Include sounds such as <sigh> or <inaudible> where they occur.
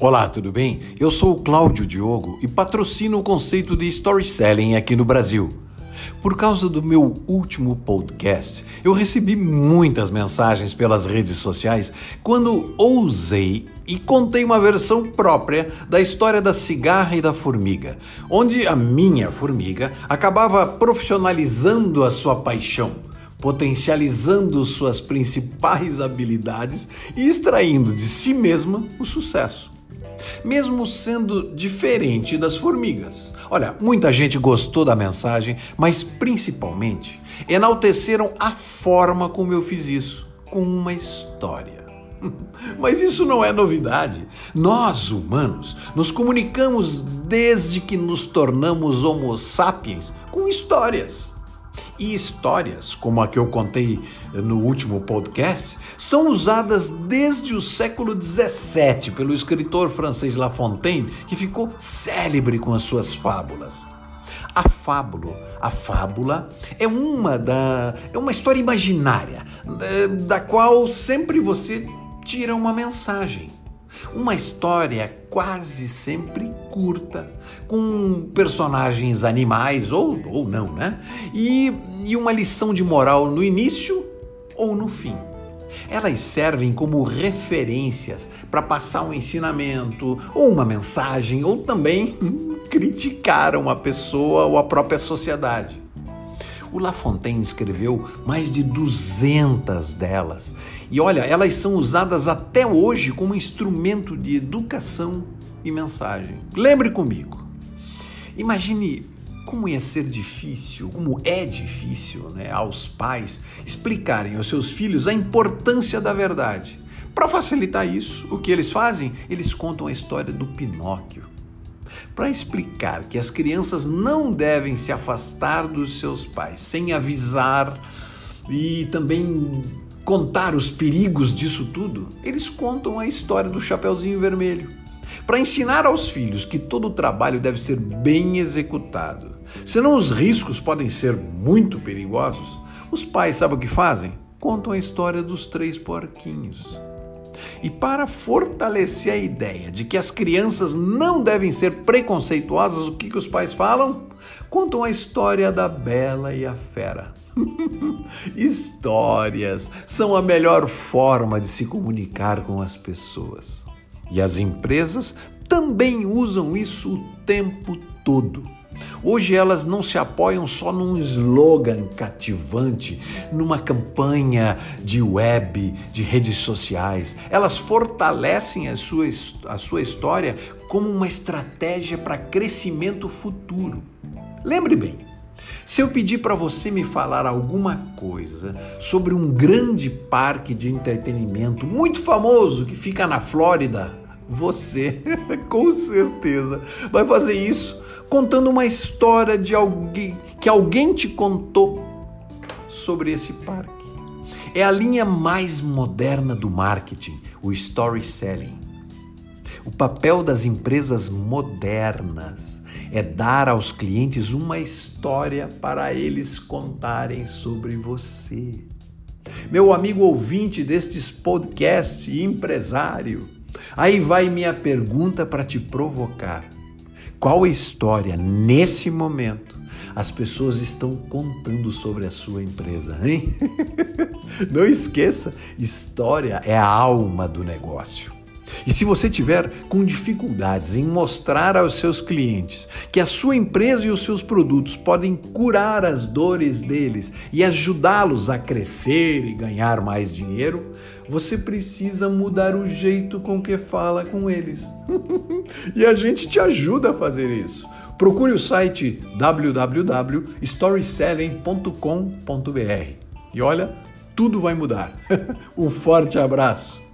Olá, tudo bem? Eu sou o Cláudio Diogo e patrocino o conceito de storytelling aqui no Brasil. Por causa do meu último podcast, eu recebi muitas mensagens pelas redes sociais quando ousei e contei uma versão própria da história da cigarra e da formiga, onde a minha formiga acabava profissionalizando a sua paixão potencializando suas principais habilidades e extraindo de si mesma o sucesso mesmo sendo diferente das formigas. Olha, muita gente gostou da mensagem, mas principalmente enalteceram a forma como eu fiz isso, com uma história. <laughs> Mas isso não é novidade. Nós, humanos, nos comunicamos desde que nos tornamos Homo sapiens com histórias. E histórias, como a que eu contei no último podcast, são usadas desde o século XVII pelo escritor francês La Fontaine, que ficou célebre com as suas fábulas. A fábula, a fábula é uma da é uma história imaginária da qual sempre você tira uma mensagem. Uma história quase sempre curta, com personagens animais ou, ou não, né? E, e uma lição de moral no início ou no fim. Elas servem como referências para passar um ensinamento, ou uma mensagem, ou também <laughs> criticar uma pessoa ou a própria sociedade. O La Fontaine escreveu mais de 200 delas. E olha, elas são usadas até hoje como instrumento de educação e mensagem. Lembre comigo. Imagine como ia ser difícil, como é difícil, né, aos pais explicarem aos seus filhos a importância da verdade. Para facilitar isso, o que eles fazem? Eles contam a história do Pinóquio para explicar que as crianças não devem se afastar dos seus pais sem avisar e também contar os perigos disso tudo, eles contam a história do Chapeuzinho Vermelho. Para ensinar aos filhos que todo o trabalho deve ser bem executado, senão os riscos podem ser muito perigosos, os pais sabem o que fazem? Contam a história dos três porquinhos. E para fortalecer a ideia de que as crianças não devem ser preconceituosas, o que, que os pais falam? Contam a história da Bela e a Fera. <laughs> Histórias são a melhor forma de se comunicar com as pessoas. E as empresas também usam isso o tempo todo. Hoje elas não se apoiam só num slogan cativante, numa campanha de web, de redes sociais. Elas fortalecem a sua, a sua história como uma estratégia para crescimento futuro. Lembre bem, se eu pedir para você me falar alguma coisa sobre um grande parque de entretenimento muito famoso que fica na Flórida, você <laughs> com certeza vai fazer isso contando uma história de alguém que alguém te contou sobre esse parque. É a linha mais moderna do marketing, o storytelling. O papel das empresas modernas é dar aos clientes uma história para eles contarem sobre você. Meu amigo ouvinte destes podcasts empresário, aí vai minha pergunta para te provocar. Qual história, nesse momento, as pessoas estão contando sobre a sua empresa, hein? <laughs> Não esqueça, história é a alma do negócio. E se você tiver com dificuldades em mostrar aos seus clientes que a sua empresa e os seus produtos podem curar as dores deles e ajudá-los a crescer e ganhar mais dinheiro, você precisa mudar o jeito com que fala com eles. <laughs> e a gente te ajuda a fazer isso. Procure o site www.storyselling.com.br e olha, tudo vai mudar. <laughs> um forte abraço.